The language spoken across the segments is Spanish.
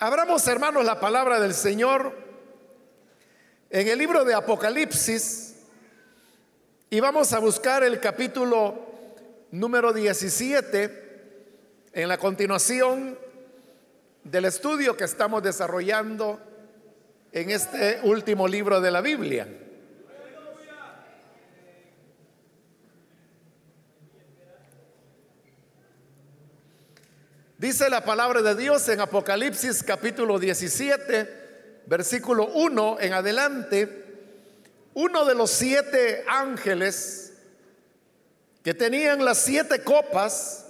Abramos, hermanos, la palabra del Señor en el libro de Apocalipsis y vamos a buscar el capítulo número 17 en la continuación del estudio que estamos desarrollando en este último libro de la Biblia. Dice la palabra de Dios en Apocalipsis capítulo 17, versículo 1 en adelante, uno de los siete ángeles que tenían las siete copas,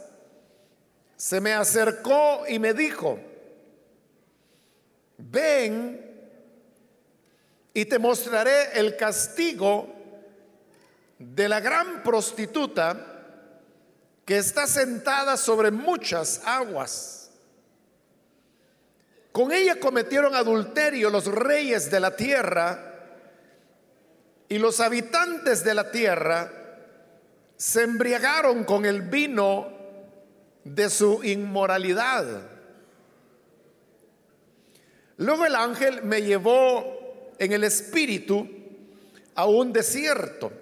se me acercó y me dijo, ven y te mostraré el castigo de la gran prostituta que está sentada sobre muchas aguas. Con ella cometieron adulterio los reyes de la tierra y los habitantes de la tierra se embriagaron con el vino de su inmoralidad. Luego el ángel me llevó en el espíritu a un desierto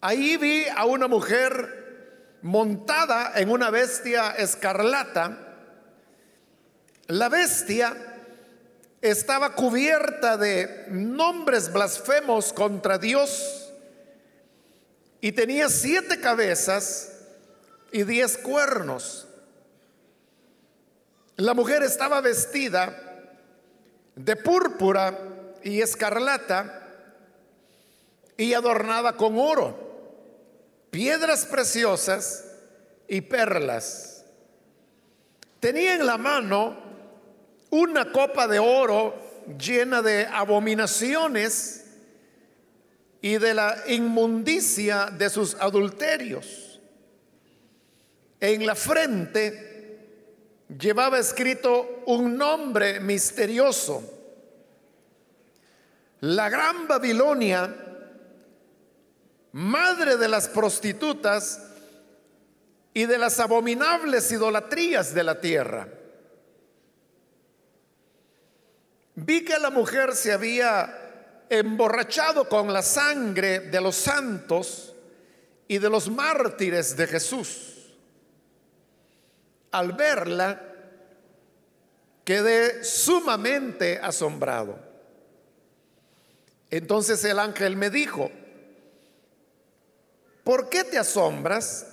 Ahí vi a una mujer montada en una bestia escarlata. La bestia estaba cubierta de nombres blasfemos contra Dios y tenía siete cabezas y diez cuernos. La mujer estaba vestida de púrpura y escarlata y adornada con oro piedras preciosas y perlas. Tenía en la mano una copa de oro llena de abominaciones y de la inmundicia de sus adulterios. En la frente llevaba escrito un nombre misterioso. La gran Babilonia madre de las prostitutas y de las abominables idolatrías de la tierra. Vi que la mujer se había emborrachado con la sangre de los santos y de los mártires de Jesús. Al verla, quedé sumamente asombrado. Entonces el ángel me dijo, ¿Por qué te asombras?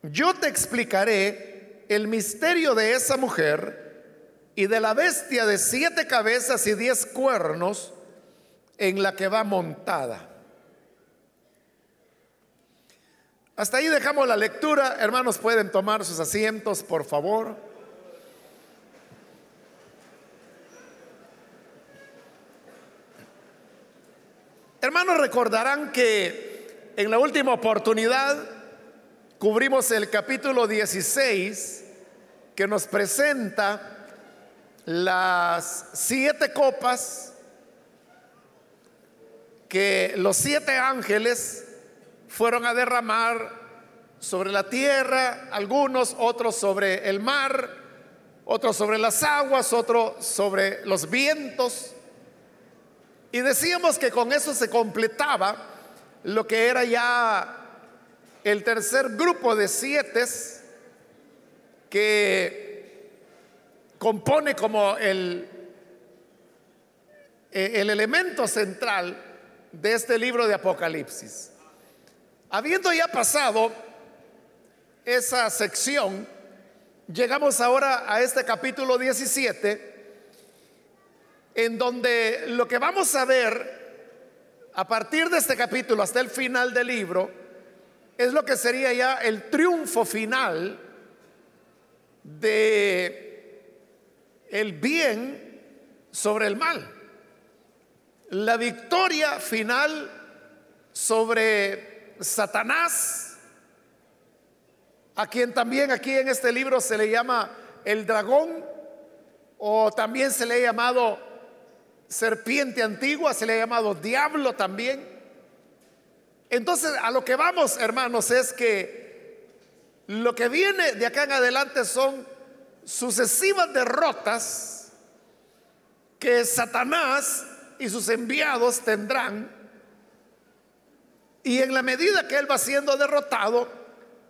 Yo te explicaré el misterio de esa mujer y de la bestia de siete cabezas y diez cuernos en la que va montada. Hasta ahí dejamos la lectura. Hermanos, pueden tomar sus asientos, por favor. Hermanos, recordarán que en la última oportunidad cubrimos el capítulo 16 que nos presenta las siete copas que los siete ángeles fueron a derramar sobre la tierra, algunos, otros sobre el mar, otros sobre las aguas, otros sobre los vientos. Y decíamos que con eso se completaba lo que era ya el tercer grupo de siete que compone como el, eh, el elemento central de este libro de Apocalipsis. Habiendo ya pasado esa sección, llegamos ahora a este capítulo 17 en donde lo que vamos a ver a partir de este capítulo hasta el final del libro es lo que sería ya el triunfo final de el bien sobre el mal. La victoria final sobre Satanás, a quien también aquí en este libro se le llama el dragón, o también se le ha llamado serpiente antigua, se le ha llamado diablo también. Entonces, a lo que vamos, hermanos, es que lo que viene de acá en adelante son sucesivas derrotas que Satanás y sus enviados tendrán. Y en la medida que él va siendo derrotado,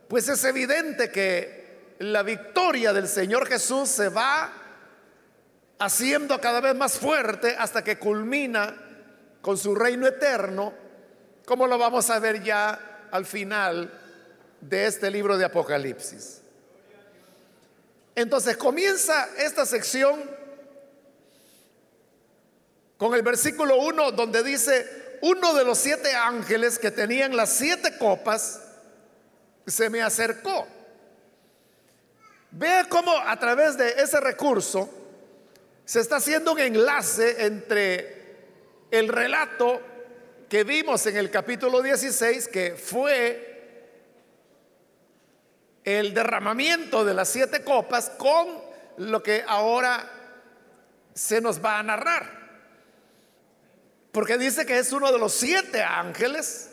pues es evidente que la victoria del Señor Jesús se va haciendo cada vez más fuerte hasta que culmina con su reino eterno, como lo vamos a ver ya al final de este libro de Apocalipsis. Entonces comienza esta sección con el versículo 1 donde dice, uno de los siete ángeles que tenían las siete copas se me acercó. Vea cómo a través de ese recurso se está haciendo un enlace entre el relato que vimos en el capítulo 16, que fue el derramamiento de las siete copas con lo que ahora se nos va a narrar. Porque dice que es uno de los siete ángeles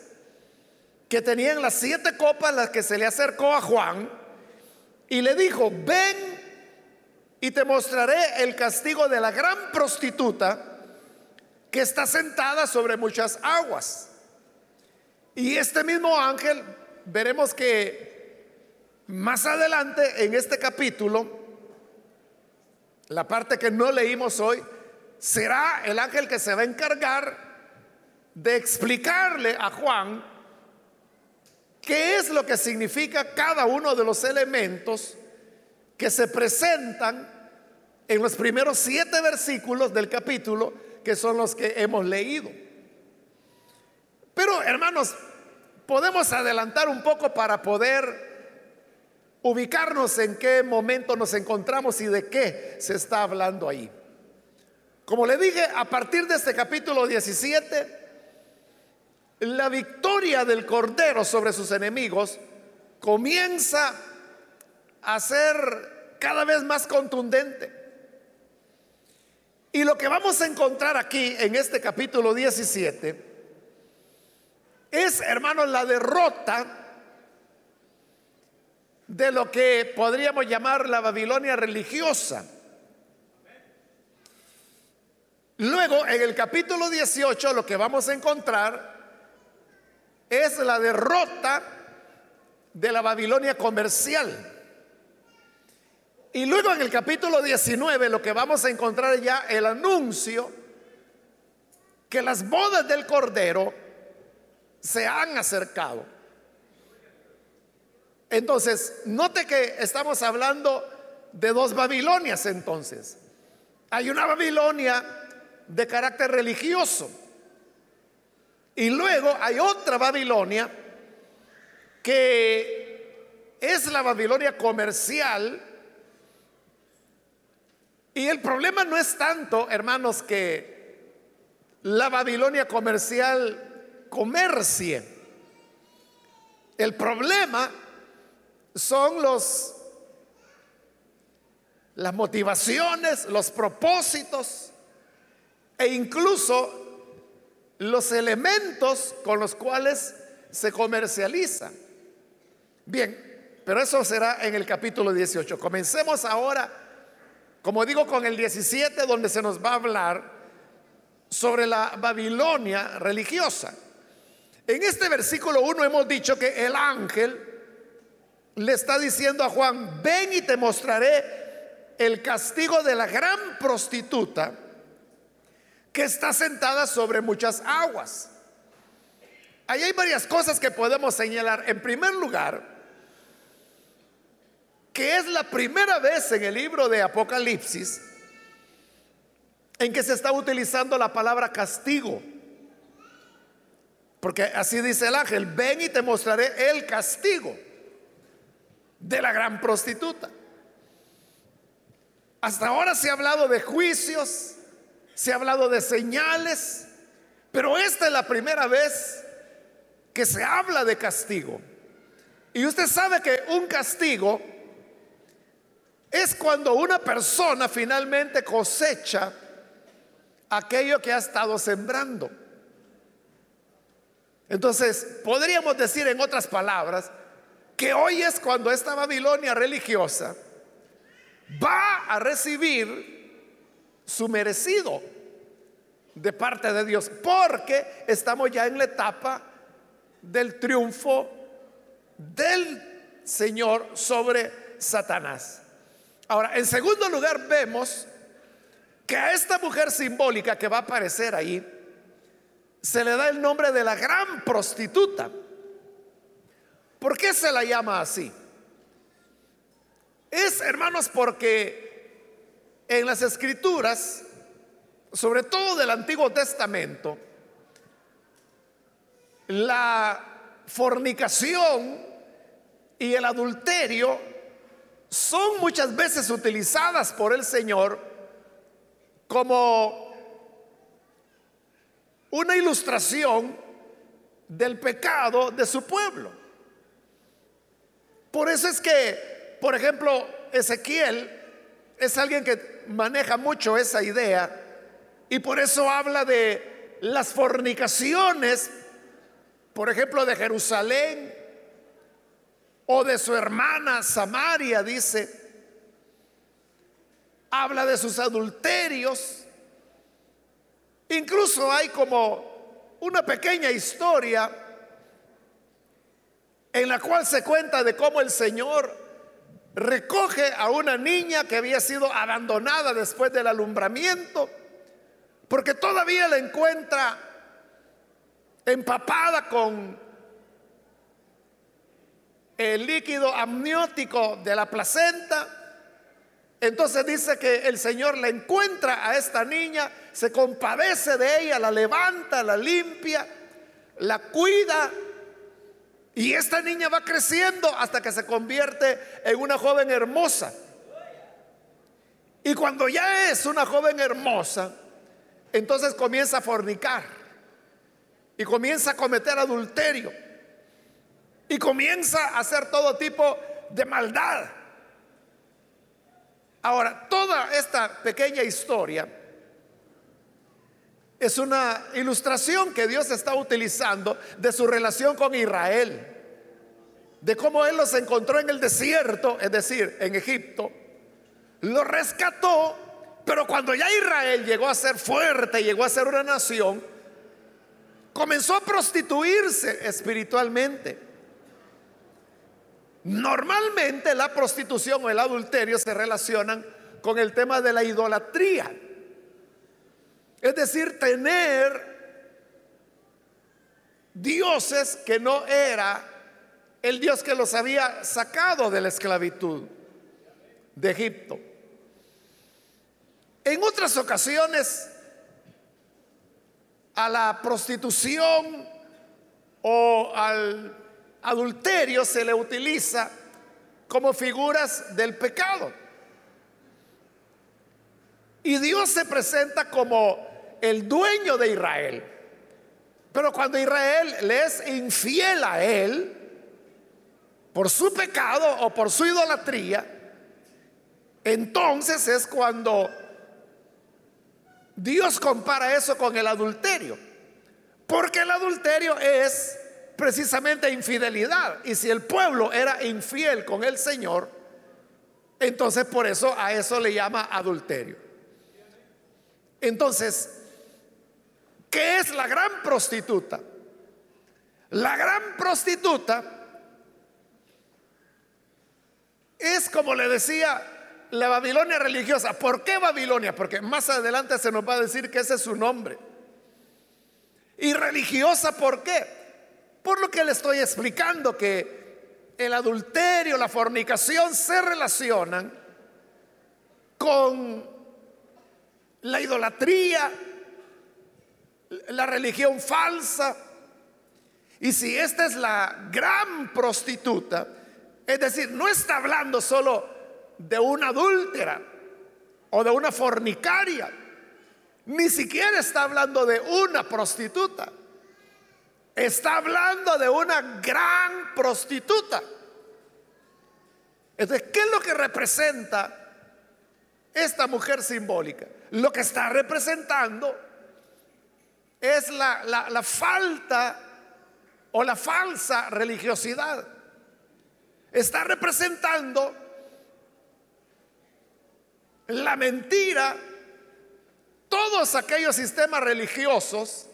que tenían las siete copas las que se le acercó a Juan y le dijo, ven y te mostraré el castigo de la gran prostituta que está sentada sobre muchas aguas. Y este mismo ángel, veremos que más adelante en este capítulo, la parte que no leímos hoy, será el ángel que se va a encargar de explicarle a Juan qué es lo que significa cada uno de los elementos que se presentan en los primeros siete versículos del capítulo, que son los que hemos leído. Pero hermanos, podemos adelantar un poco para poder ubicarnos en qué momento nos encontramos y de qué se está hablando ahí. Como le dije, a partir de este capítulo 17, la victoria del Cordero sobre sus enemigos comienza a ser cada vez más contundente. Y lo que vamos a encontrar aquí en este capítulo 17 es, hermanos, la derrota de lo que podríamos llamar la Babilonia religiosa. Luego, en el capítulo 18, lo que vamos a encontrar es la derrota de la Babilonia comercial. Y luego en el capítulo 19 lo que vamos a encontrar ya el anuncio que las bodas del Cordero se han acercado. Entonces, note que estamos hablando de dos Babilonias entonces. Hay una Babilonia de carácter religioso y luego hay otra Babilonia que es la Babilonia comercial. Y el problema no es tanto, hermanos, que la Babilonia comercial comercie. El problema son los las motivaciones, los propósitos e incluso los elementos con los cuales se comercializa. Bien, pero eso será en el capítulo 18. Comencemos ahora, como digo, con el 17, donde se nos va a hablar sobre la Babilonia religiosa. En este versículo 1 hemos dicho que el ángel le está diciendo a Juan, ven y te mostraré el castigo de la gran prostituta que está sentada sobre muchas aguas. Ahí hay varias cosas que podemos señalar. En primer lugar, que es la primera vez en el libro de Apocalipsis en que se está utilizando la palabra castigo. Porque así dice el ángel, ven y te mostraré el castigo de la gran prostituta. Hasta ahora se ha hablado de juicios, se ha hablado de señales, pero esta es la primera vez que se habla de castigo. Y usted sabe que un castigo es cuando una persona finalmente cosecha aquello que ha estado sembrando. Entonces, podríamos decir en otras palabras que hoy es cuando esta Babilonia religiosa va a recibir su merecido de parte de Dios, porque estamos ya en la etapa del triunfo del Señor sobre Satanás. Ahora, en segundo lugar, vemos que a esta mujer simbólica que va a aparecer ahí, se le da el nombre de la gran prostituta. ¿Por qué se la llama así? Es, hermanos, porque en las escrituras, sobre todo del Antiguo Testamento, la fornicación y el adulterio son muchas veces utilizadas por el Señor como una ilustración del pecado de su pueblo. Por eso es que, por ejemplo, Ezequiel es alguien que maneja mucho esa idea y por eso habla de las fornicaciones, por ejemplo, de Jerusalén o de su hermana Samaria, dice. Habla de sus adulterios. Incluso hay como una pequeña historia en la cual se cuenta de cómo el Señor recoge a una niña que había sido abandonada después del alumbramiento, porque todavía la encuentra empapada con el líquido amniótico de la placenta. Entonces dice que el Señor la encuentra a esta niña, se compadece de ella, la levanta, la limpia, la cuida y esta niña va creciendo hasta que se convierte en una joven hermosa. Y cuando ya es una joven hermosa, entonces comienza a fornicar y comienza a cometer adulterio y comienza a hacer todo tipo de maldad. Ahora, toda esta pequeña historia es una ilustración que Dios está utilizando de su relación con Israel, de cómo Él los encontró en el desierto, es decir, en Egipto, lo rescató, pero cuando ya Israel llegó a ser fuerte, llegó a ser una nación, comenzó a prostituirse espiritualmente. Normalmente la prostitución o el adulterio se relacionan con el tema de la idolatría. Es decir, tener dioses que no era el Dios que los había sacado de la esclavitud de Egipto. En otras ocasiones, a la prostitución o al adulterio se le utiliza como figuras del pecado. Y Dios se presenta como el dueño de Israel. Pero cuando Israel le es infiel a él, por su pecado o por su idolatría, entonces es cuando Dios compara eso con el adulterio. Porque el adulterio es precisamente infidelidad. Y si el pueblo era infiel con el Señor, entonces por eso a eso le llama adulterio. Entonces, ¿Qué es la gran prostituta? La gran prostituta es como le decía la Babilonia religiosa. ¿Por qué Babilonia? Porque más adelante se nos va a decir que ese es su nombre. Y religiosa, ¿por qué? Por lo que le estoy explicando, que el adulterio, la fornicación se relacionan con la idolatría, la religión falsa. Y si esta es la gran prostituta, es decir, no está hablando solo de una adúltera o de una fornicaria, ni siquiera está hablando de una prostituta, está hablando de una gran prostituta. Entonces, ¿qué es lo que representa esta mujer simbólica? Lo que está representando es la, falta o la falsa religiosidad. está representando la mentira, todos aquellos sistemas religiosos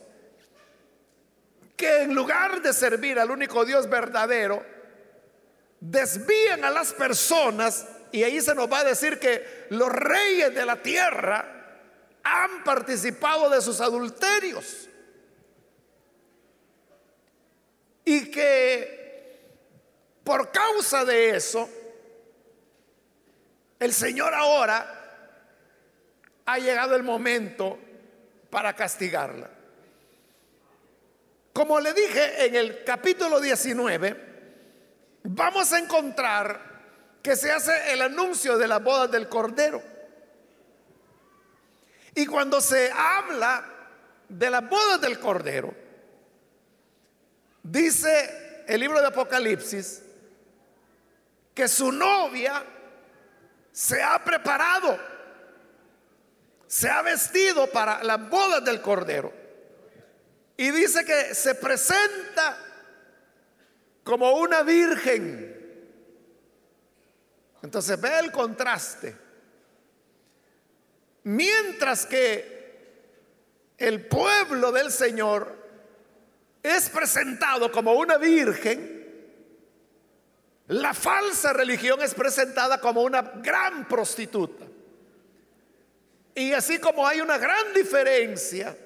que en lugar de servir al único Dios verdadero, desvían a las personas y ahí se nos va a decir que los reyes de la tierra han participado de sus adulterios. Y que por causa de eso, el Señor ahora ha llegado el momento para castigarla. Como le dije en el capítulo 19, vamos a encontrar que se hace el anuncio de la boda del Cordero. Y cuando se habla de la boda del Cordero, dice el libro de Apocalipsis que su novia se ha preparado, se ha vestido para la boda del Cordero. Y dice que se presenta como una virgen entonces ve el contraste. Mientras que el pueblo del Señor es presentado como una virgen, la falsa religión es presentada como una gran prostituta. Y así como hay una gran diferencia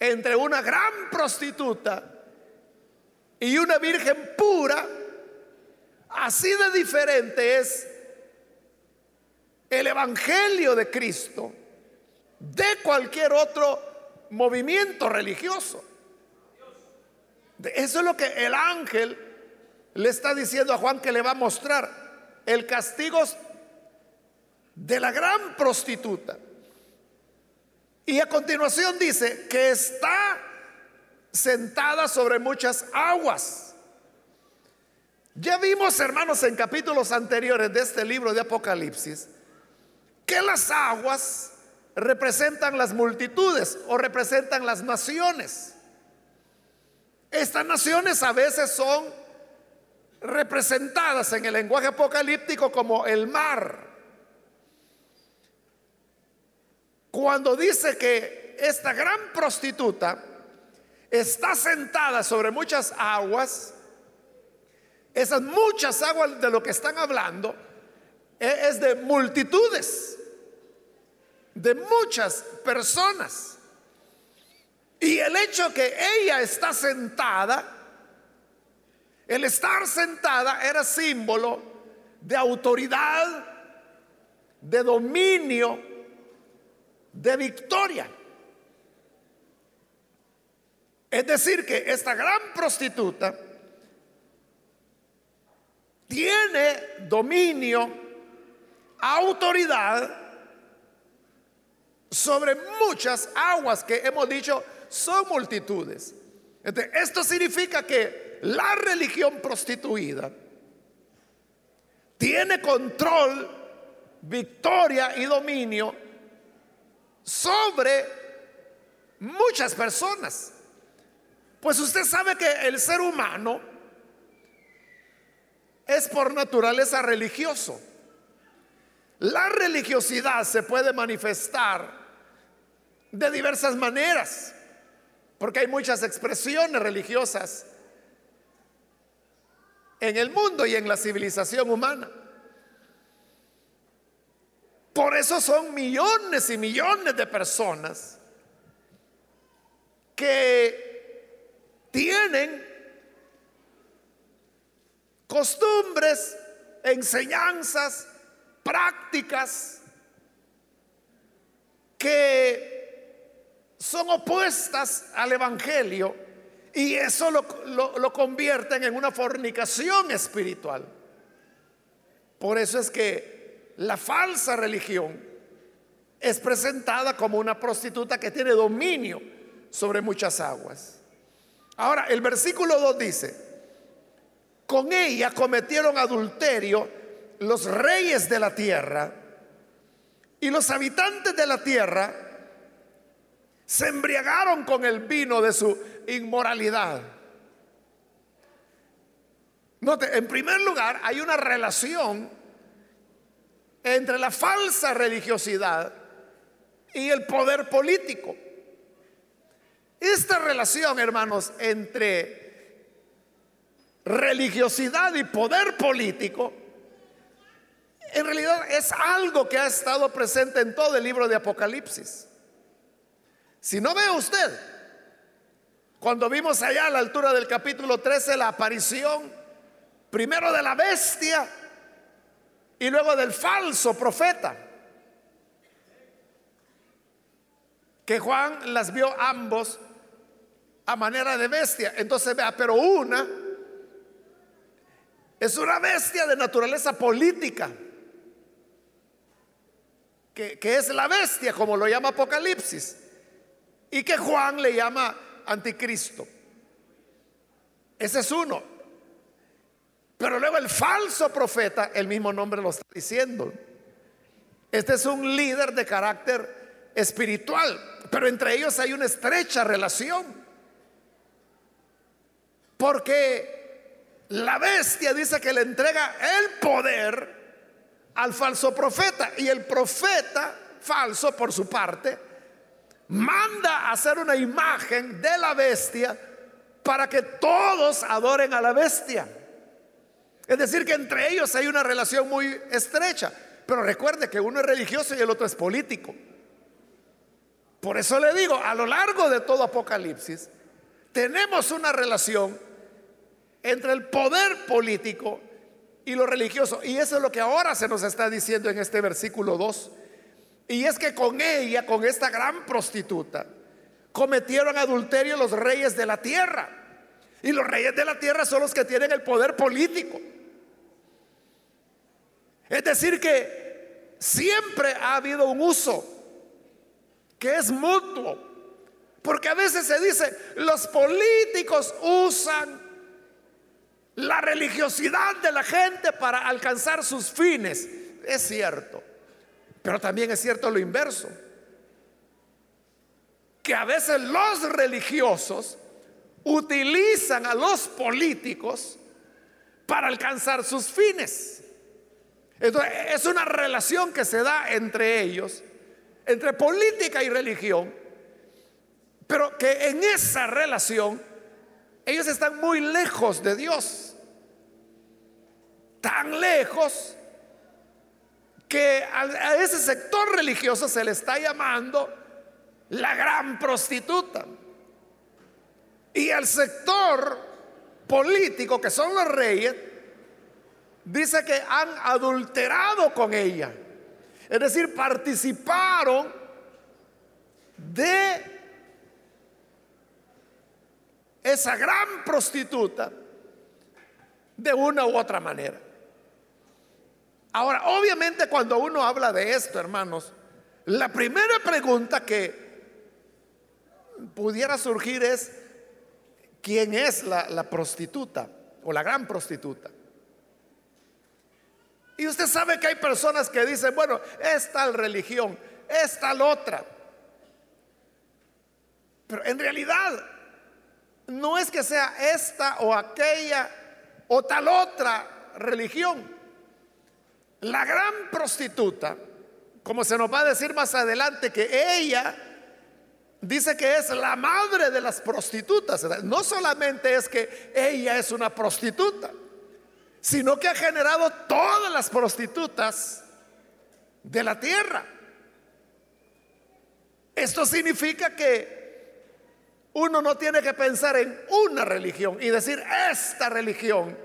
entre una gran prostituta y una virgen pura, Así de diferente es el Evangelio de Cristo de cualquier otro movimiento religioso. Eso es lo que el ángel le está diciendo a Juan que le va a mostrar. El castigo de la gran prostituta. Y a continuación dice que está sentada sobre muchas aguas. Ya vimos, hermanos, en capítulos anteriores de este libro de Apocalipsis, que las aguas representan las multitudes o representan las naciones. Estas naciones a veces son representadas en el lenguaje apocalíptico como el mar. Cuando dice que esta gran prostituta está sentada sobre muchas aguas, esas muchas aguas de lo que están hablando e-, es de multitudes, de muchas personas. Y el hecho que ella está sentada, el estar sentada era símbolo de autoridad, de dominio, de victoria. Es decir, que esta gran prostituta, tiene dominio, autoridad sobre muchas aguas que hemos dicho son multitudes. esto significa que la religión prostituida tiene control, victoria y dominio sobre muchas personas. Pues usted sabe que el ser humano es por naturaleza religioso. La religiosidad se puede manifestar de diversas maneras, porque hay muchas expresiones religiosas en el mundo y en la civilización humana. Por eso son millones y millones de personas que tienen costumbres, enseñanzas, prácticas que son opuestas al Evangelio y eso lo, lo, convierten en una fornicación espiritual. Por eso es que la falsa religión es presentada como una prostituta que tiene dominio sobre muchas aguas. Ahora, el versículo 2 dice, con ella cometieron adulterio los reyes de la tierra y los habitantes de la tierra se embriagaron con el vino de su inmoralidad. Note, en primer lugar, hay una relación entre la falsa religiosidad y el poder político. Esta relación, hermanos, entre religiosidad y poder político, en realidad es algo que ha estado presente en todo el libro de Apocalipsis. Si no ve usted, cuando vimos allá a la altura del capítulo 13 la aparición primero de la bestia y luego del falso profeta. Que Juan las vio ambos a manera de bestia. Entonces vea, pero una es una bestia de naturaleza política, que, que es la bestia, como lo llama Apocalipsis, y que Juan le llama anticristo. Ese es uno. Pero luego el falso profeta, el mismo nombre lo está diciendo. Este es un líder de carácter espiritual, pero entre ellos hay una estrecha relación. Porque la bestia dice que le entrega el poder al falso profeta y el profeta falso por su parte manda a hacer una imagen de la bestia para que todos adoren a la bestia. Es decir, que entre ellos hay una relación muy estrecha. Pero recuerde que uno es religioso y el otro es político. Por eso le digo, a lo largo de todo Apocalipsis, tenemos una relación entre el poder político y lo religioso. Y eso es lo que ahora se nos está diciendo en este versículo 2. Y es que con ella, con esta gran prostituta, cometieron adulterio los reyes de la tierra. Y los reyes de la tierra son los que tienen el poder político. Es decir, que siempre ha habido un uso que es mutuo. Porque a veces se dice, los políticos usan la religiosidad de la gente para alcanzar sus fines. Es cierto. Pero también es cierto lo inverso. Que a veces los religiosos utilizan a los políticos para alcanzar sus fines. Entonces, es una relación que se da entre ellos, entre política y religión, pero que en esa relación ellos están muy lejos de Dios. Tan lejos que a, ese sector religioso se le está llamando la gran prostituta. Y al sector político, que son los reyes, dice que han adulterado con ella. Es decir, participaron de esa gran prostituta de una u otra manera. Ahora, obviamente cuando uno habla de esto, hermanos, la primera pregunta que pudiera surgir es, ¿quién es la, prostituta o la gran prostituta? Y usted sabe que hay personas que dicen, bueno, es tal religión, es tal otra. Pero en realidad no es que sea esta o aquella o tal otra religión. La gran prostituta, como se nos va a decir más adelante, que ella dice que es la madre de las prostitutas. No solamente es que ella es una prostituta sino que ha generado todas las prostitutas de la tierra. Esto significa que uno no tiene que pensar en una religión y decir, esta religión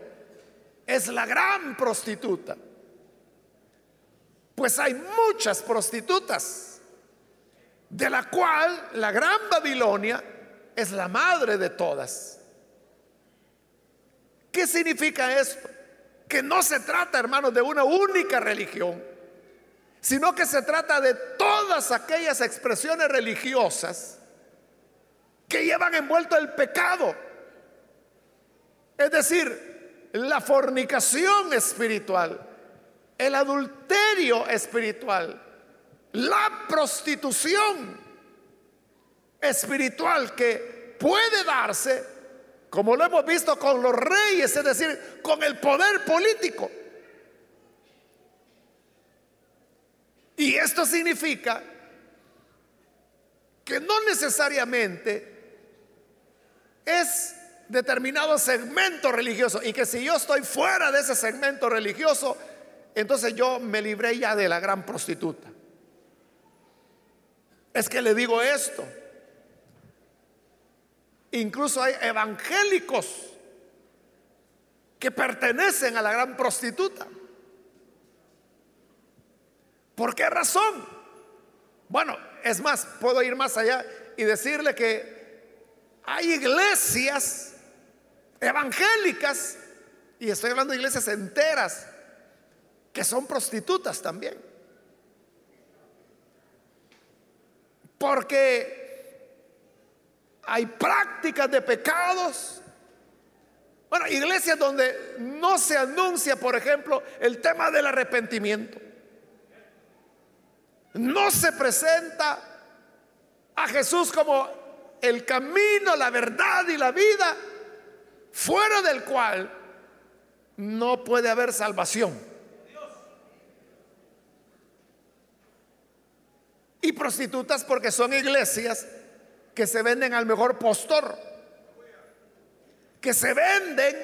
es la gran prostituta. Pues hay muchas prostitutas, de la cual la gran Babilonia es la madre de todas. ¿Qué significa esto? Que no se trata, hermanos, de una única religión, sino que se trata de todas aquellas expresiones religiosas que llevan envuelto el pecado. Es decir, la fornicación espiritual, el adulterio espiritual, la prostitución espiritual que puede darse como lo hemos visto con los reyes, es decir, con el poder político. Y esto significa que no necesariamente es determinado segmento religioso y que si yo estoy fuera de ese segmento religioso, entonces yo me libré ya de la gran prostituta. Es que le digo esto. Incluso hay evangélicos que pertenecen a la gran prostituta. ¿Por qué razón? Bueno, es más, puedo ir más allá y decirle que hay iglesias evangélicas, y estoy hablando de iglesias enteras, que son prostitutas también. Porque hay prácticas de pecados. Bueno, iglesias donde no se anuncia, por ejemplo, el tema del arrepentimiento no se presenta a Jesús como el camino, la verdad y la vida, fuera del cual no puede haber salvación. Y prostitutas porque son iglesias que se venden al mejor postor, que se venden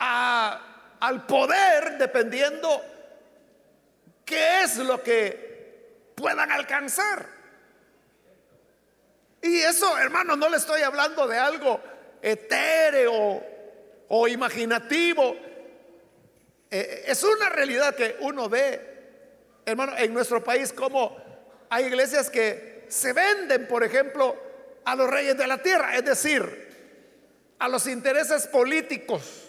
al poder dependiendo qué es lo que puedan alcanzar. Y eso, hermano, no le estoy hablando de algo etéreo o imaginativo. Eh, es una realidad que uno ve, hermano, en nuestro país como hay iglesias que se venden, por ejemplo, a los reyes de la tierra, es decir, a los intereses políticos.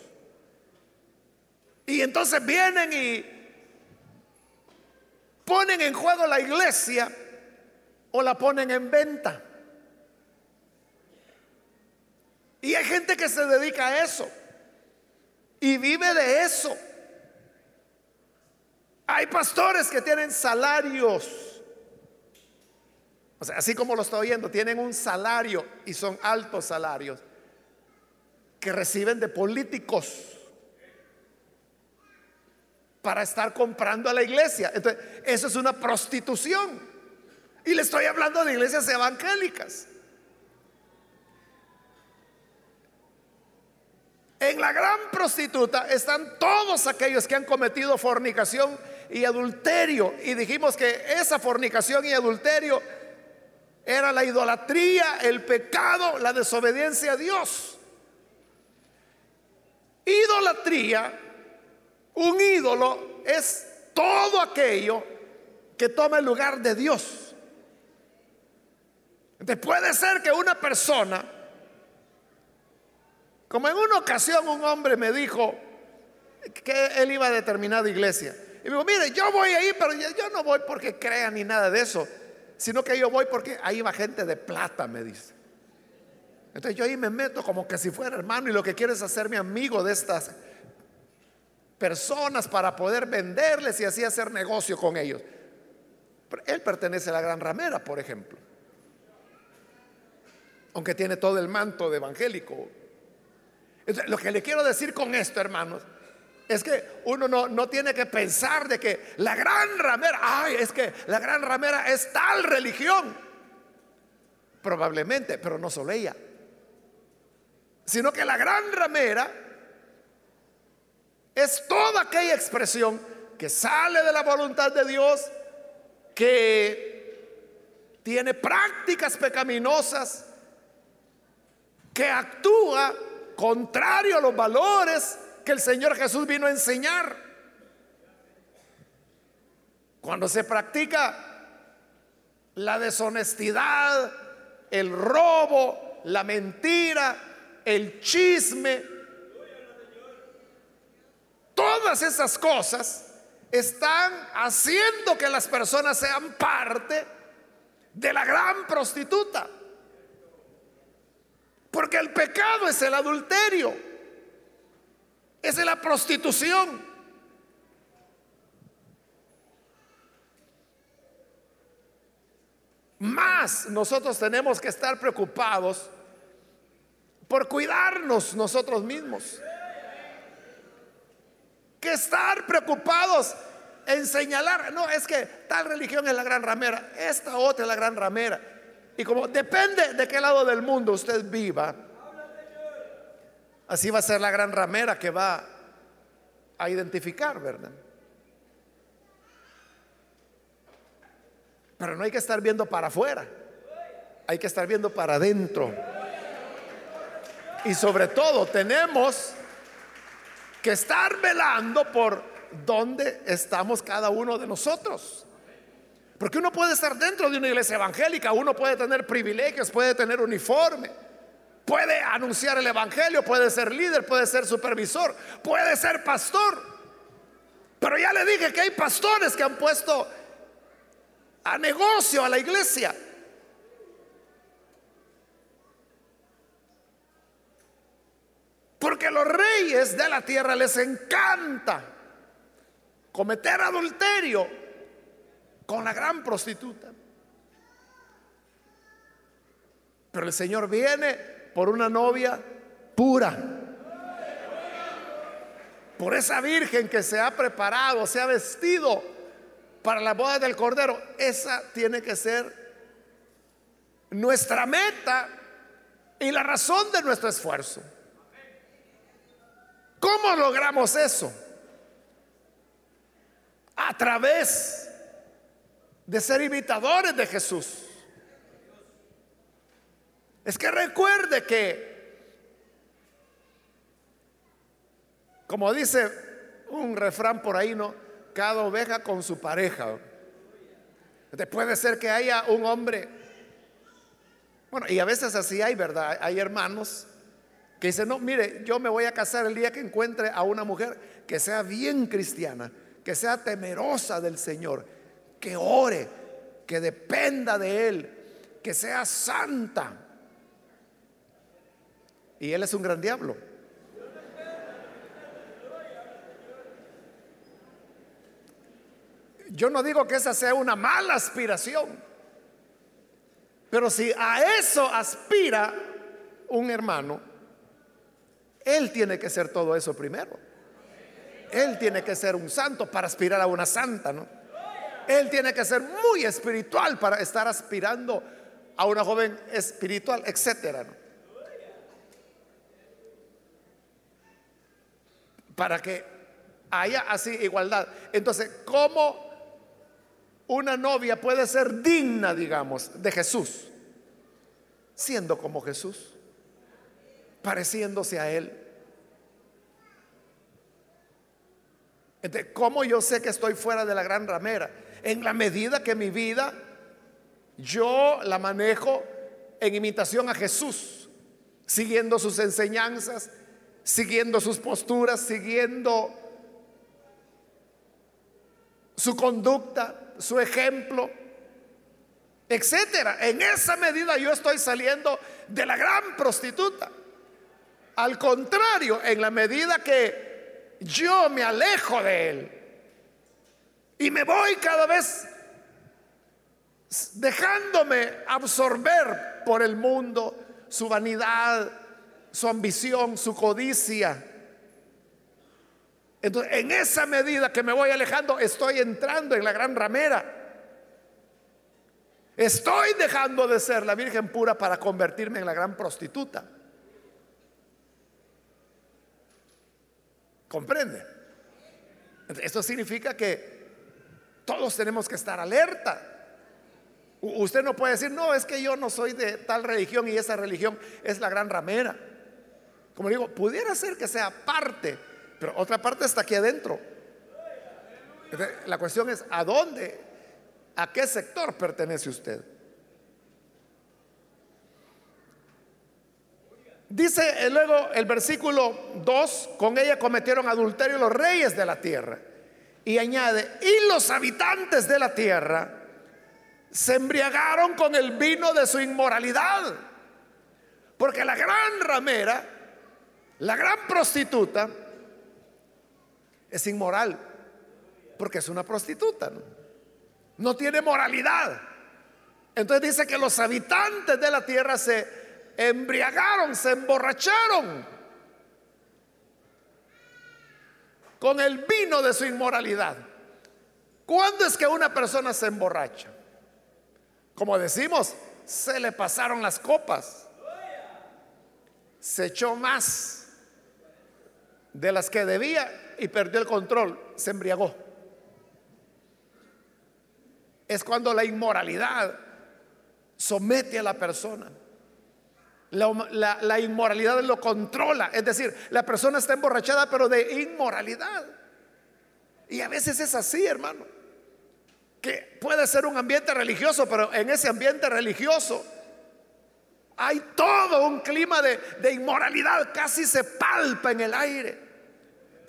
Y entonces vienen y ponen en juego la iglesia o la ponen en venta. Y hay gente que se dedica a eso y vive de eso. Hay pastores que tienen salarios. O sea, así como lo estoy oyendo, tienen un salario y son altos salarios que reciben de políticos para estar comprando a la iglesia. Entonces, eso es una prostitución. Y le estoy hablando de iglesias evangélicas. En la gran prostituta están todos aquellos que han cometido fornicación y adulterio. Y dijimos que esa fornicación y adulterio era la idolatría, el pecado, la desobediencia a Dios. Idolatría un ídolo es todo aquello que toma el lugar de Dios. Entonces puede ser que una persona, como en una ocasión un hombre me dijo que él iba a determinada iglesia. Y me dijo, mire, yo voy ahí, pero yo no voy porque crea ni nada de eso, sino que yo voy porque ahí va gente de plata, me dice. Entonces yo ahí me meto como que si fuera hermano y lo que quiero es hacerme amigo de estas personas para poder venderles y así hacer negocio con ellos. él pertenece a la gran ramera, por ejemplo. Aunque tiene todo el manto de evangélico. lo que le quiero decir con esto, hermanos, es que uno no, no, tiene que pensar de que la gran ramera, ay, es que la gran ramera es tal religión. Probablemente, pero no solo ella. Sino que la gran ramera es toda aquella expresión que sale de la voluntad de Dios, que tiene prácticas pecaminosas, que actúa contrario a los valores que el Señor Jesús vino a enseñar. Cuando se practica la deshonestidad, el robo, la mentira, el chisme, Todas esas cosas están haciendo que las personas sean parte de la gran prostituta. Porque el pecado es el adulterio, es la prostitución. Más nosotros tenemos que estar preocupados por cuidarnos nosotros mismos que estar preocupados en señalar, no, es que tal religión es la gran ramera, esta otra es la gran ramera. Y como depende de qué lado del mundo usted viva, así va a ser la gran ramera que va a identificar, ¿verdad? Pero no hay que estar viendo para afuera, hay que estar viendo para adentro. Y sobre todo tenemos que estar velando por dónde estamos cada uno de nosotros. Porque uno puede estar dentro de una iglesia evangélica, uno puede tener privilegios, puede tener uniforme, puede anunciar el evangelio, puede ser líder, puede ser supervisor, puede ser pastor. Pero ya le dije que hay pastores que han puesto a negocio a la iglesia. Porque los reyes de la tierra les encanta cometer adulterio con la gran prostituta. Pero el Señor viene por una novia pura. Por esa virgen que se ha preparado, se ha vestido para la boda del Cordero. Esa tiene que ser nuestra meta y la razón de nuestro esfuerzo. ¿Cómo logramos eso? A través de ser imitadores de Jesús. Es que recuerde que, como dice un refrán por ahí, ¿no? Cada oveja con su pareja. puede ser que haya un hombre, bueno, y a veces así hay, ¿verdad? Hay hermanos que dice, no, mire, yo me voy a casar el día que encuentre a una mujer que sea bien cristiana, que sea temerosa del Señor, que ore, que dependa de Él, que sea santa. Y Él es un gran diablo. Yo no digo que esa sea una mala aspiración, pero si a eso aspira un hermano, él tiene que ser todo eso primero. Él tiene que ser un santo para aspirar a una santa, ¿no? Él tiene que ser muy espiritual para estar aspirando a una joven espiritual, etcétera, Para que haya así igualdad. Entonces, ¿cómo una novia puede ser digna, digamos, de Jesús? Siendo como Jesús pareciéndose a Él. Entonces, ¿cómo yo sé que estoy fuera de la gran ramera? En la medida que mi vida yo la manejo en imitación a Jesús, siguiendo sus enseñanzas, siguiendo sus posturas, siguiendo su conducta, su ejemplo, etcétera. En esa medida yo estoy saliendo de la gran prostituta. Al contrario, en la medida que yo me alejo de Él y me voy cada vez dejándome absorber por el mundo, su vanidad, su ambición, su codicia. Entonces, en esa medida que me voy alejando, estoy entrando en la gran ramera. Estoy dejando de ser la Virgen pura para convertirme en la gran prostituta. ¿Comprende? Esto significa que todos tenemos que estar alerta. Usted no puede decir, no, es que yo no soy de tal religión y esa religión es la gran ramera. Como digo, pudiera ser que sea parte, pero otra parte está aquí adentro. La cuestión es, ¿a dónde, a qué sector pertenece usted? Dice luego el versículo 2, con ella cometieron adulterio los reyes de la tierra. Y añade, y los habitantes de la tierra se embriagaron con el vino de su inmoralidad. Porque la gran ramera, la gran prostituta, es inmoral. Porque es una prostituta. No, tiene moralidad. Entonces dice que los habitantes de la tierra se embriagaron, se emborracharon con el vino de su inmoralidad. ¿Cuándo es que una persona se emborracha? Como decimos, se le pasaron las copas. Se echó más de las que debía y perdió el control, se embriagó. Es cuando la inmoralidad somete a la persona. La, inmoralidad lo controla. Es decir, la persona está emborrachada, pero de inmoralidad. Y a veces es así, hermano. Que puede ser un ambiente religioso, pero en ese ambiente religioso hay todo un clima de, de inmoralidad. Casi se palpa en el aire.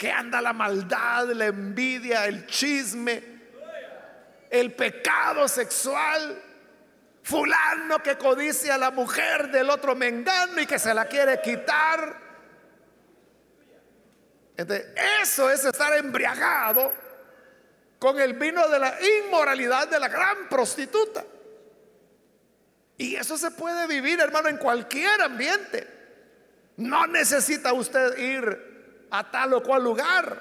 Que anda la maldad, la envidia, el chisme, el pecado sexual Fulano que codicia a la mujer del otro mengano y que se la quiere quitar. eso es estar embriagado con el vino de la inmoralidad de la gran prostituta. Y eso se puede vivir, hermano, en cualquier ambiente. No necesita usted ir a tal o cual lugar.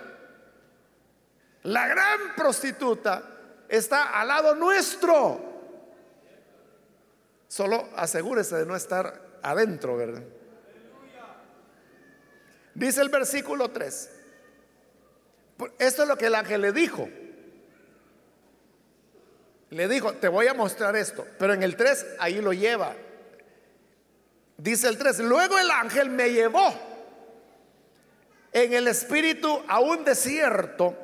La gran prostituta está al lado nuestro. Solo asegúrese de no estar adentro, ¿verdad? Dice el versículo 3. Esto es lo que el ángel le dijo. Le dijo, te voy a mostrar esto. Pero en el 3 ahí lo lleva. Dice el 3, luego el ángel me llevó en el espíritu a un desierto.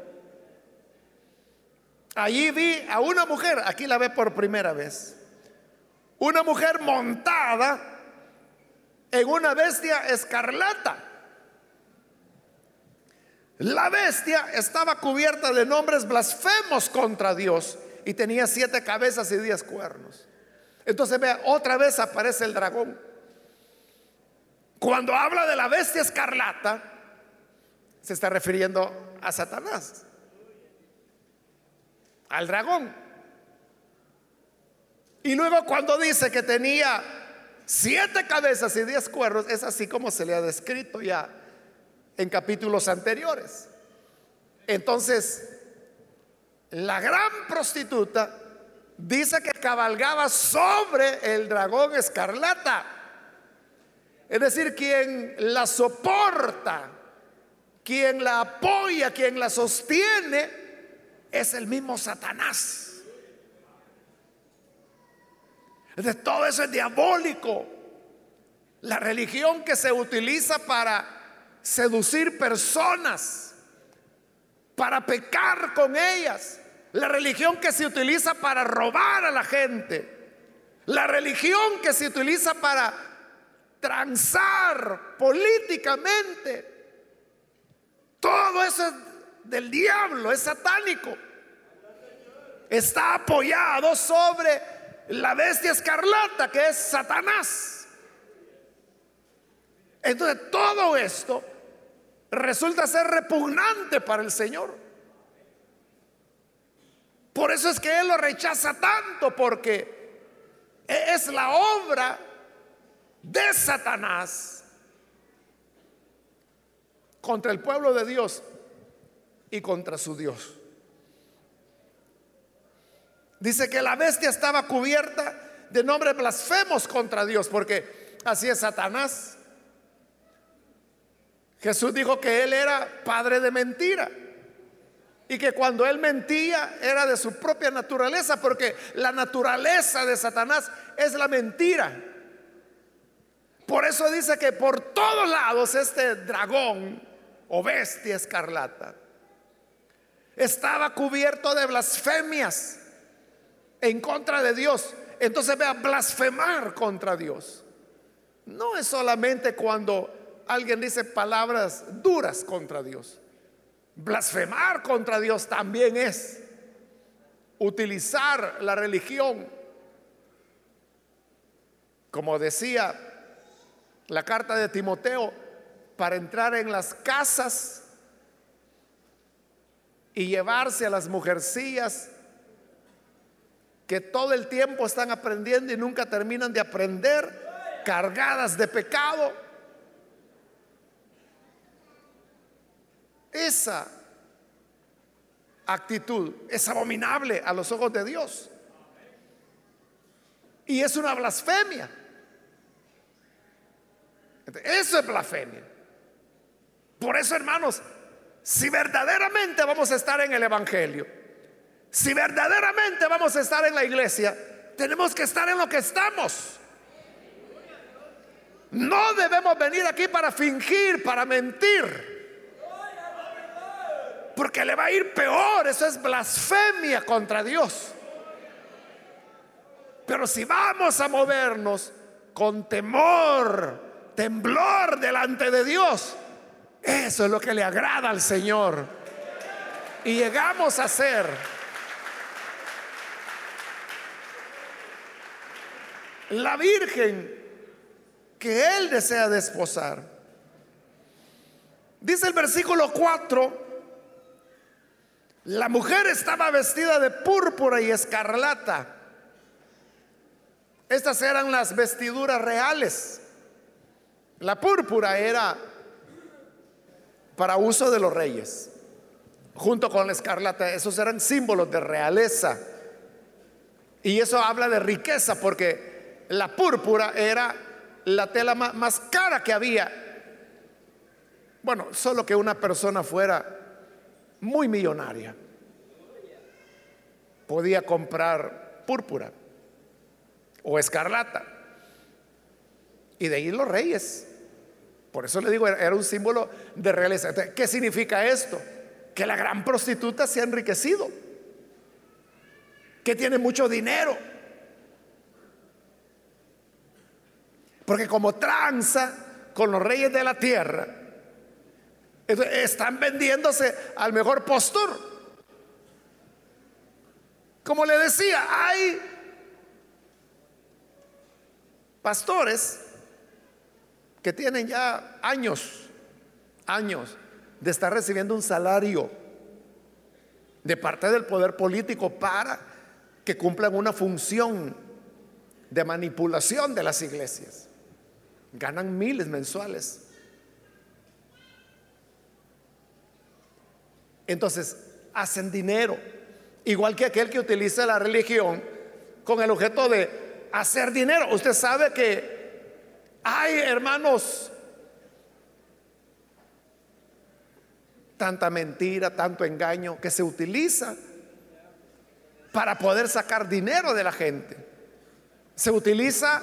Allí vi a una mujer, aquí la ve por primera vez una mujer montada en una bestia escarlata. La bestia estaba cubierta de nombres blasfemos contra Dios y tenía siete cabezas y diez cuernos. Entonces vea, otra vez aparece el dragón. Cuando habla de la bestia escarlata, se está refiriendo a Satanás, al dragón. Y luego cuando dice que tenía siete cabezas y diez cuernos, es así como se le ha descrito ya en capítulos anteriores. Entonces, la gran prostituta dice que cabalgaba sobre el dragón escarlata. Es decir, quien la soporta, quien la apoya, quien la sostiene, es el mismo Satanás. Entonces todo eso es diabólico. La religión que se utiliza para seducir personas, para pecar con ellas. La religión que se utiliza para robar a la gente. La religión que se utiliza para transar políticamente. Todo eso es del diablo, es satánico. Está apoyado sobre la bestia escarlata que es Satanás. Entonces todo esto resulta ser repugnante para el Señor. Por eso es que Él lo rechaza tanto, porque es la obra de Satanás contra el pueblo de Dios y contra su Dios. Dice que la bestia estaba cubierta de nombres blasfemos contra Dios, porque así es Satanás. Jesús dijo que él era padre de mentira y que cuando él mentía era de su propia naturaleza, porque la naturaleza de Satanás es la mentira. Por eso dice que por todos lados este dragón o bestia escarlata estaba cubierto de blasfemias en contra de Dios. Entonces vea, blasfemar contra Dios. No es solamente cuando alguien dice palabras duras contra Dios. Blasfemar contra Dios también es utilizar la religión, como decía la carta de Timoteo, para entrar en las casas y llevarse a las mujercillas que todo el tiempo están aprendiendo y nunca terminan de aprender, cargadas de pecado. Esa actitud es abominable a los ojos de Dios. Y es una blasfemia. Eso es blasfemia. Por eso, hermanos, si verdaderamente vamos a estar en el Evangelio, si verdaderamente vamos a estar en la iglesia, tenemos que estar en lo que estamos. No debemos venir aquí para fingir, para mentir. Porque le va a ir peor. Eso es blasfemia contra Dios. Pero si vamos a movernos con temor, temblor delante de Dios, eso es lo que le agrada al Señor. Y llegamos a ser la Virgen que Él desea desposar. Dice el versículo 4, la mujer estaba vestida de púrpura y escarlata. Estas eran las vestiduras reales. La púrpura era para uso de los reyes, junto con la escarlata. Esos eran símbolos de realeza. Y eso habla de riqueza, porque la púrpura era la tela más, cara que había. Bueno, solo que una persona fuera muy millonaria podía comprar púrpura o escarlata. Y de ahí los reyes. Por eso le digo, era un símbolo de realeza. ¿Qué significa esto? Que la gran prostituta se ha enriquecido, que tiene mucho dinero Porque como tranza con los reyes de la tierra, están vendiéndose al mejor postor. Como le decía, hay pastores que tienen ya años, años de estar recibiendo un salario de parte del poder político para que cumplan una función de manipulación de las iglesias. Ganan miles mensuales. Entonces, hacen dinero. Igual que aquel que utiliza la religión con el objeto de hacer dinero. Usted sabe que hay, hermanos, tanta mentira, tanto engaño que se utiliza para poder sacar dinero de la gente. Se utiliza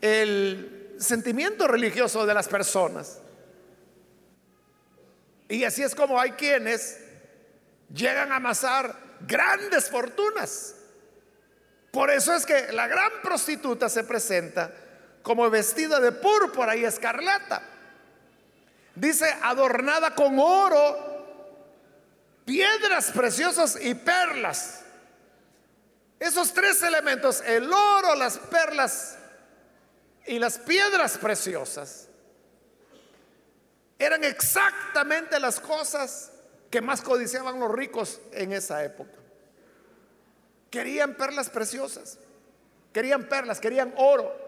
el sentimiento religioso de las personas. Y así es como hay quienes llegan a amasar grandes fortunas. Por eso es que la gran prostituta se presenta como vestida de púrpura y escarlata. Dice, adornada con oro, piedras preciosas y perlas. Esos tres elementos, el oro, las perlas y las piedras preciosas eran exactamente las cosas que más codiciaban los ricos en esa época. Querían perlas preciosas, querían perlas, querían oro,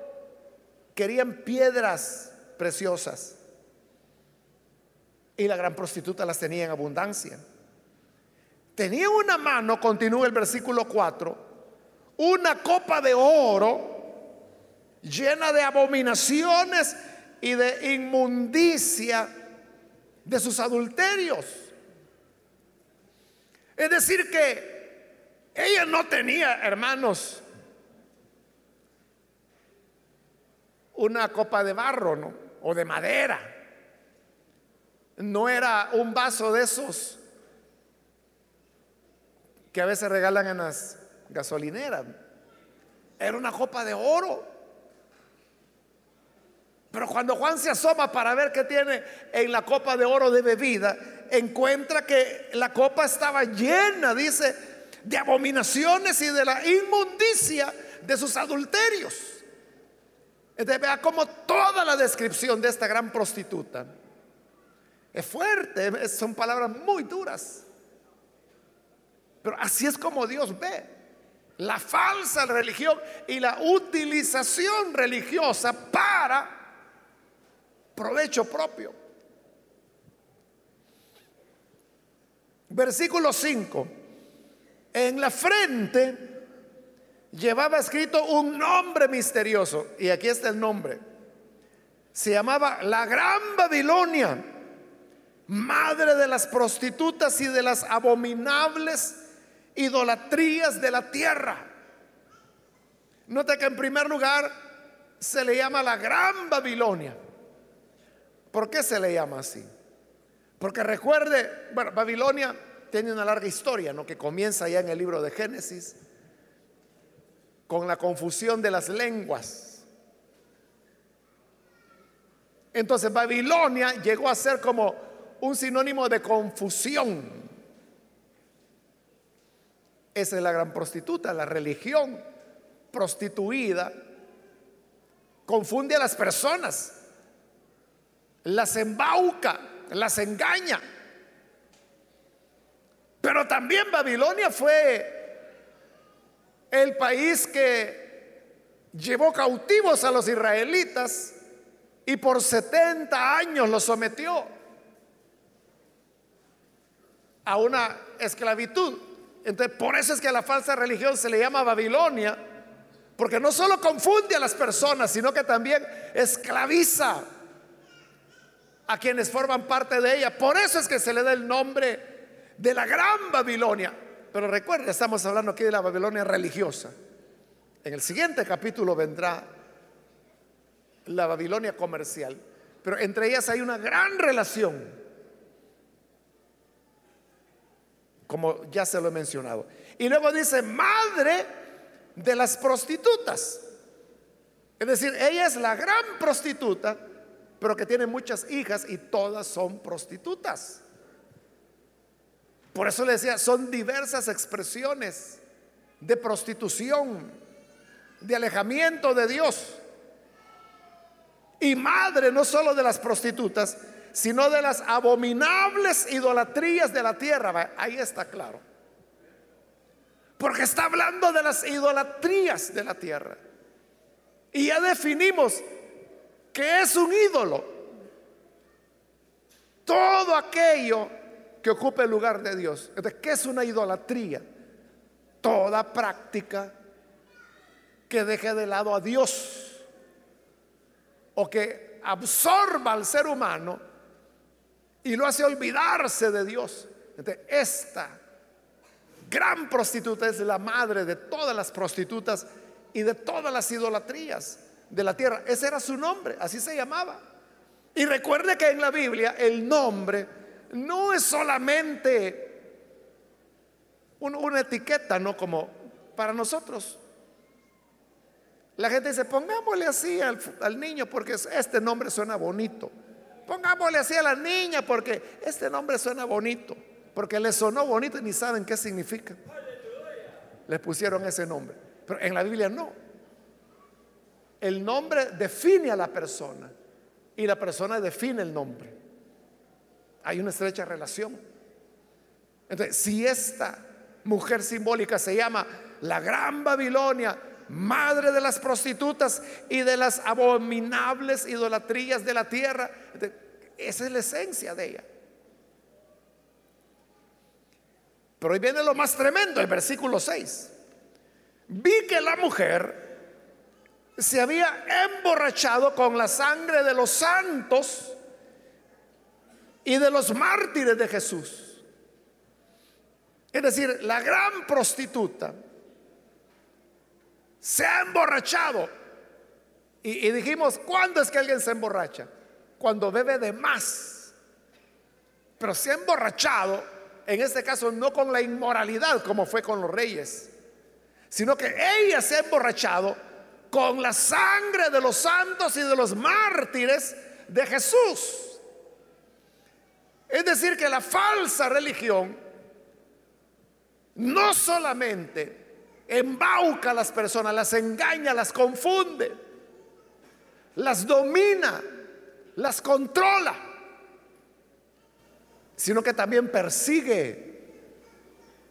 querían piedras preciosas. Y la gran prostituta las tenía en abundancia. Tenía una mano, continúa el versículo 4, una copa de oro llena de abominaciones y de inmundicia de sus adulterios. Es decir, que ella no tenía, hermanos, una copa de barro ¿no? o de madera. No era un vaso de esos que a veces regalan en las gasolineras. Era una copa de oro. Pero cuando Juan se asoma para ver qué tiene en la copa de oro de bebida, encuentra que la copa estaba llena, dice, de abominaciones y de la inmundicia de sus adulterios. Entonces vea como toda la descripción de esta gran prostituta es fuerte, son palabras muy duras. Pero así es como Dios ve. la falsa religión y la utilización religiosa para provecho propio. Versículo 5. En la frente llevaba escrito un nombre misterioso. Y aquí está el nombre. Se llamaba la Gran Babilonia, madre de las prostitutas y de las abominables idolatrías de la tierra. Nota que en primer lugar se le llama la Gran Babilonia. ¿Por qué se le llama así? Porque recuerde, bueno, Babilonia tiene una larga historia, ¿no? Que comienza ya en el libro de Génesis con la confusión de las lenguas. Entonces Babilonia llegó a ser como un sinónimo de confusión. Esa es la gran prostituta, la religión prostituida confunde a las personas, las embauca, las engaña. Pero también Babilonia fue el país que llevó cautivos a los israelitas y por 70 años los sometió a una esclavitud. Entonces, por eso es que a la falsa religión se le llama Babilonia, porque no solo confunde a las personas, sino que también esclaviza a quienes forman parte de ella. Por eso es que se le da el nombre de la gran Babilonia. Pero recuerda, estamos hablando aquí de la Babilonia religiosa. En el siguiente capítulo vendrá la Babilonia comercial. Pero entre ellas hay una gran relación como ya se lo he mencionado. Y luego dice, madre de las prostitutas. Es decir, ella es la gran prostituta, pero que tiene muchas hijas y todas son prostitutas. Por eso le decía, son diversas expresiones de prostitución, de alejamiento de Dios. Y madre no solo de las prostitutas, sino de las abominables idolatrías de la tierra. Ahí está claro. Porque está hablando de las idolatrías de la tierra. Y ya definimos que es un ídolo. Todo aquello que ocupe el lugar de Dios. Entonces, ¿qué es una idolatría? Toda práctica que deje de lado a Dios o que absorba al ser humano y lo hace olvidarse de Dios. esta gran prostituta es la madre de todas las prostitutas y de todas las idolatrías de la tierra. Ese era su nombre, así se llamaba. Y recuerde que en la Biblia el nombre no es solamente una etiqueta, no como para nosotros. La gente dice, pongámosle así al, al niño porque este nombre suena bonito. Pongámosle así a la niña porque este nombre suena bonito. Porque le sonó bonito y ni saben qué significa. Le pusieron ese nombre. Pero en la Biblia no. El nombre define a la persona y la persona define el nombre. Hay una estrecha relación. Entonces, si esta mujer simbólica se llama la Gran Babilonia, madre de las prostitutas y de las abominables idolatrías de la tierra. Esa es la esencia de ella. Pero hoy viene lo más tremendo, el versículo 6. Vi que la mujer se había emborrachado con la sangre de los santos y de los mártires de Jesús. Es decir, la gran prostituta se ha emborrachado. Y, dijimos, ¿cuándo es que alguien se emborracha? Cuando bebe de más. Pero se ha emborrachado, en este caso no con la inmoralidad como fue con los reyes, sino que ella se ha emborrachado con la sangre de los santos y de los mártires de Jesús. Es decir, que la falsa religión no solamente embauca a las personas, las engaña, las confunde, las domina, las controla, sino que también persigue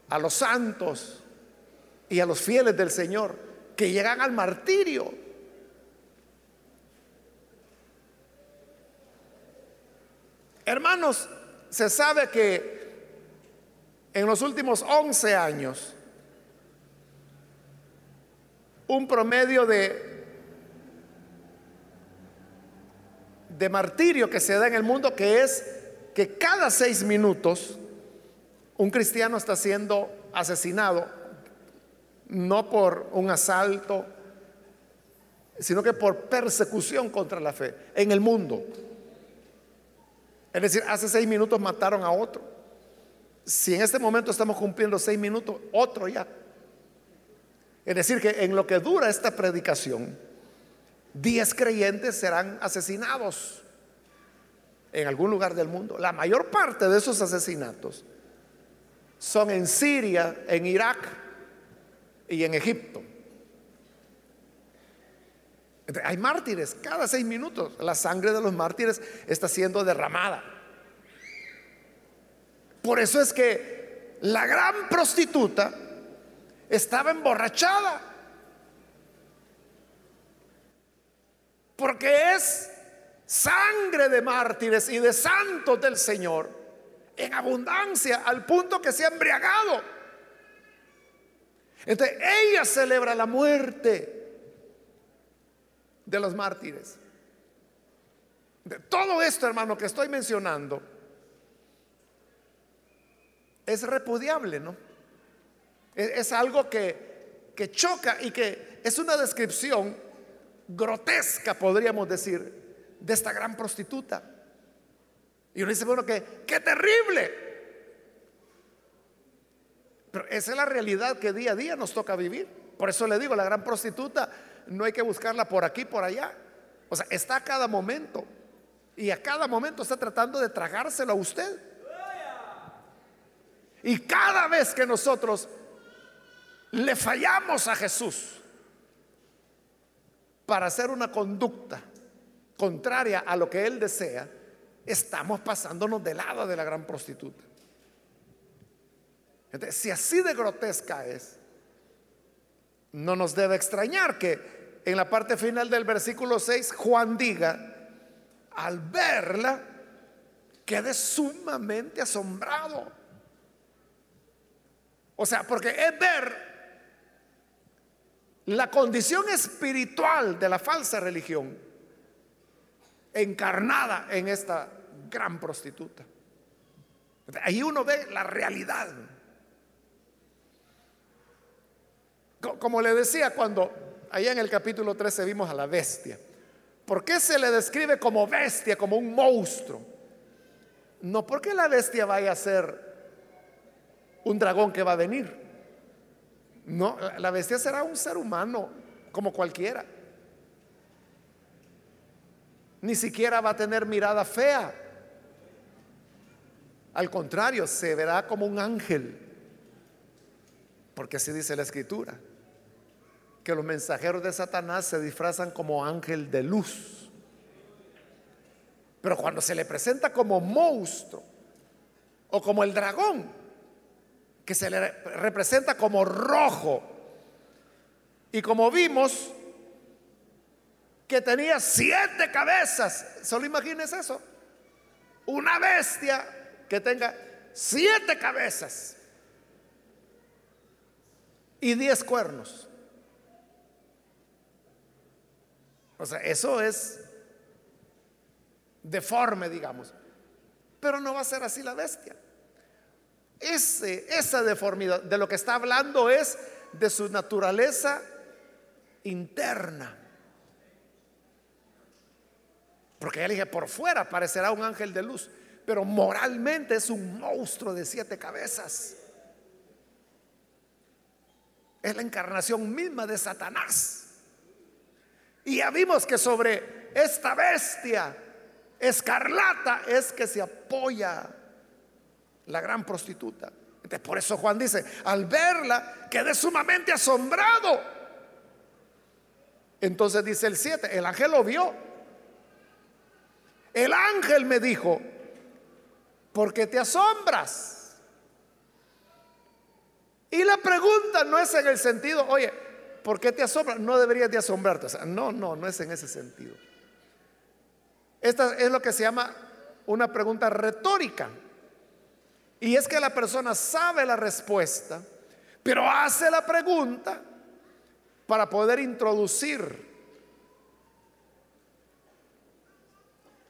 a los santos y a los fieles del Señor que llegan al martirio. Hermanos, se sabe que en los últimos 11 años, un promedio de, de martirio que se da en el mundo, que es que cada seis minutos un cristiano está siendo asesinado, no por un asalto, sino que por persecución contra la fe en el mundo. Es decir, hace seis minutos mataron a otro. Si en este momento estamos cumpliendo seis minutos, otro ya. Es decir, que en lo que dura esta predicación, diez creyentes serán asesinados en algún lugar del mundo. La mayor parte de esos asesinatos son en Siria, en Irak y en Egipto. Hay mártires cada seis minutos. La sangre de los mártires está siendo derramada. Por eso es que la gran prostituta estaba emborrachada. Porque es sangre de mártires y de santos del Señor en abundancia al punto que se ha embriagado. Entonces ella celebra la muerte de los mártires. De todo esto, hermano, que estoy mencionando, es repudiable, ¿no? Es, algo que, que choca y que es una descripción grotesca, podríamos decir, de esta gran prostituta. Y uno dice, bueno, que qué terrible. Pero esa es la realidad que día a día nos toca vivir. Por eso le digo, la gran prostituta no hay que buscarla por aquí, por allá. O sea, está a cada momento. Y a cada momento está tratando de tragárselo a usted. Y cada vez que nosotros le fallamos a Jesús para hacer una conducta contraria a lo que Él desea, estamos pasándonos de lado de la gran prostituta. Si así de grotesca es, no nos debe extrañar que en la parte final del versículo 6 Juan diga, al verla, quede sumamente asombrado. O sea, porque es ver la condición espiritual de la falsa religión encarnada en esta gran prostituta. Ahí uno ve la realidad. Como le decía cuando allá en el capítulo 13 vimos a la bestia. ¿Por qué se le describe como bestia, como un monstruo? No porque la bestia vaya a ser un dragón que va a venir. No, la bestia será un ser humano como cualquiera. Ni siquiera va a tener mirada fea. Al contrario, se verá como un ángel. Porque así dice la escritura que los mensajeros de Satanás se disfrazan como ángel de luz. Pero cuando se le presenta como monstruo o como el dragón, que se le representa como rojo, y como vimos que tenía siete cabezas, solo imagínense eso, una bestia que tenga siete cabezas y diez cuernos. O sea, eso es deforme, digamos. Pero no va a ser así la bestia. Ese, esa deformidad de lo que está hablando es de su naturaleza interna. Porque ya dije, por fuera parecerá un ángel de luz, pero moralmente es un monstruo de siete cabezas. Es la encarnación misma de Satanás. Y ya vimos que sobre esta bestia escarlata es que se apoya la gran prostituta. Entonces, por eso Juan dice, al verla quedé sumamente asombrado. Entonces dice el 7, el ángel lo vio. El ángel me dijo, ¿por qué te asombras? Y la pregunta no es en el sentido, oye, ¿por qué te asombra? No deberías de asombrarte. no, no, no es en ese sentido. Esta es lo que se llama una pregunta retórica. Y es que la persona sabe la respuesta, pero hace la pregunta para poder introducir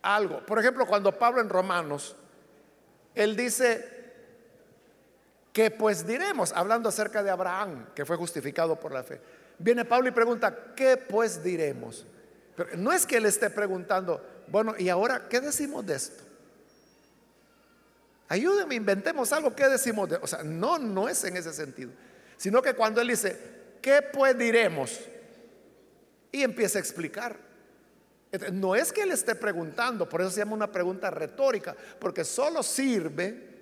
algo. Por ejemplo, cuando Pablo en Romanos, él dice, que pues diremos, hablando acerca de Abraham, que fue justificado por la fe. Viene Pablo y pregunta, ¿qué pues diremos? Pero no es que él esté preguntando, bueno, ¿y ahora qué decimos de esto? Ayúdenme, inventemos algo, ¿qué decimos de O sea, no, no es en ese sentido, sino que cuando él dice, ¿qué pues diremos? Y empieza a explicar. No es que él esté preguntando, por eso se llama una pregunta retórica, porque solo sirve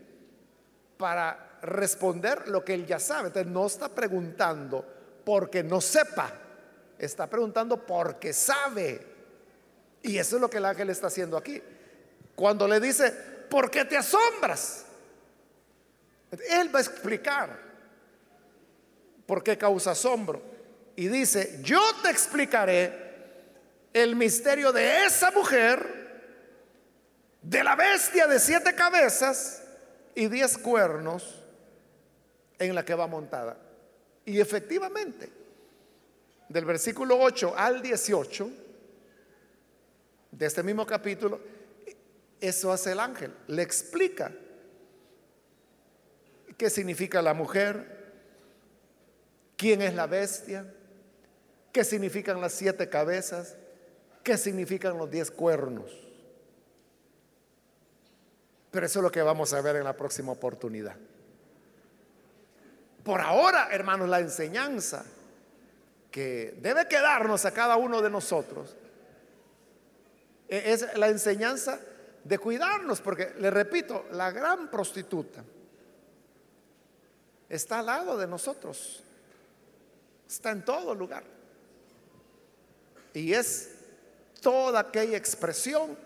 para responder lo que él ya sabe. Entonces no está preguntando porque no sepa, está preguntando porque sabe. Y eso es lo que el ángel está haciendo aquí. Cuando le dice, ¿por qué te asombras? Él va a explicar por qué causa asombro. Y dice, yo te explicaré el misterio de esa mujer, de la bestia de siete cabezas y diez cuernos en la que va montada. Y efectivamente, del versículo 8 al 18 de este mismo capítulo, eso hace el ángel, le explica qué significa la mujer, quién es la bestia, qué significan las siete cabezas, qué significan los diez cuernos. Pero eso es lo que vamos a ver en la próxima oportunidad. Por ahora, hermanos, la enseñanza que debe quedarnos a cada uno de nosotros e-, es la enseñanza de cuidarnos, porque le repito, la gran prostituta está al lado de nosotros, está en todo lugar. Y es toda aquella expresión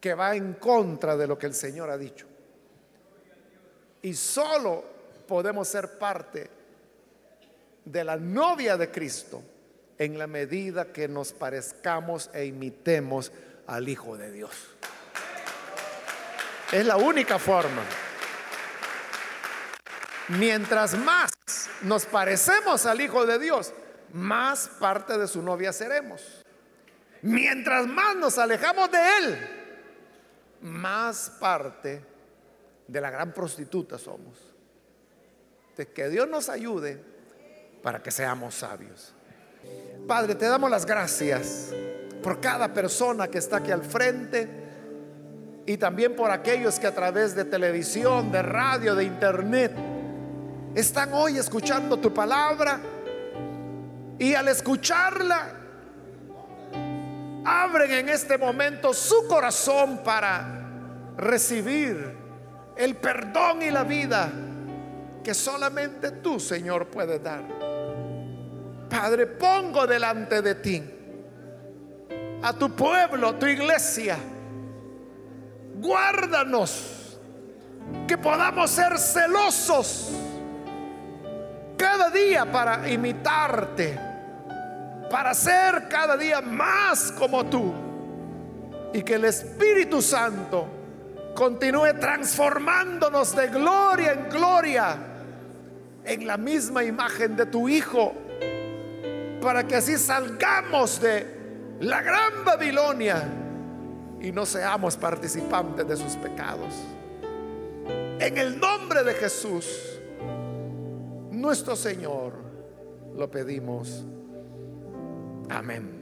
que va en contra de lo que el Señor ha dicho. Y solo podemos ser parte de la novia de Cristo en la medida que nos parezcamos e imitemos al Hijo de Dios. Es la única forma. Mientras más nos parecemos al Hijo de Dios, más parte de su novia seremos. Mientras más nos alejamos de Él, más parte de la gran prostituta somos. De que Dios nos ayude para que seamos sabios. Padre, te damos las gracias por cada persona que está aquí al frente y también por aquellos que a través de televisión, de radio, de internet están hoy escuchando tu palabra y al escucharla abren en este momento su corazón para recibir el perdón y la vida que solamente tú, Señor, puedes dar. Padre, pongo delante de ti a tu pueblo, a tu iglesia. Guárdanos, que podamos ser celosos cada día para imitarte, para ser cada día más como tú. Y que el Espíritu Santo continúe transformándonos de gloria en gloria en la misma imagen de tu Hijo, para que así salgamos de la gran Babilonia y no seamos participantes de sus pecados. En el nombre de Jesús, nuestro Señor, lo pedimos. Amén.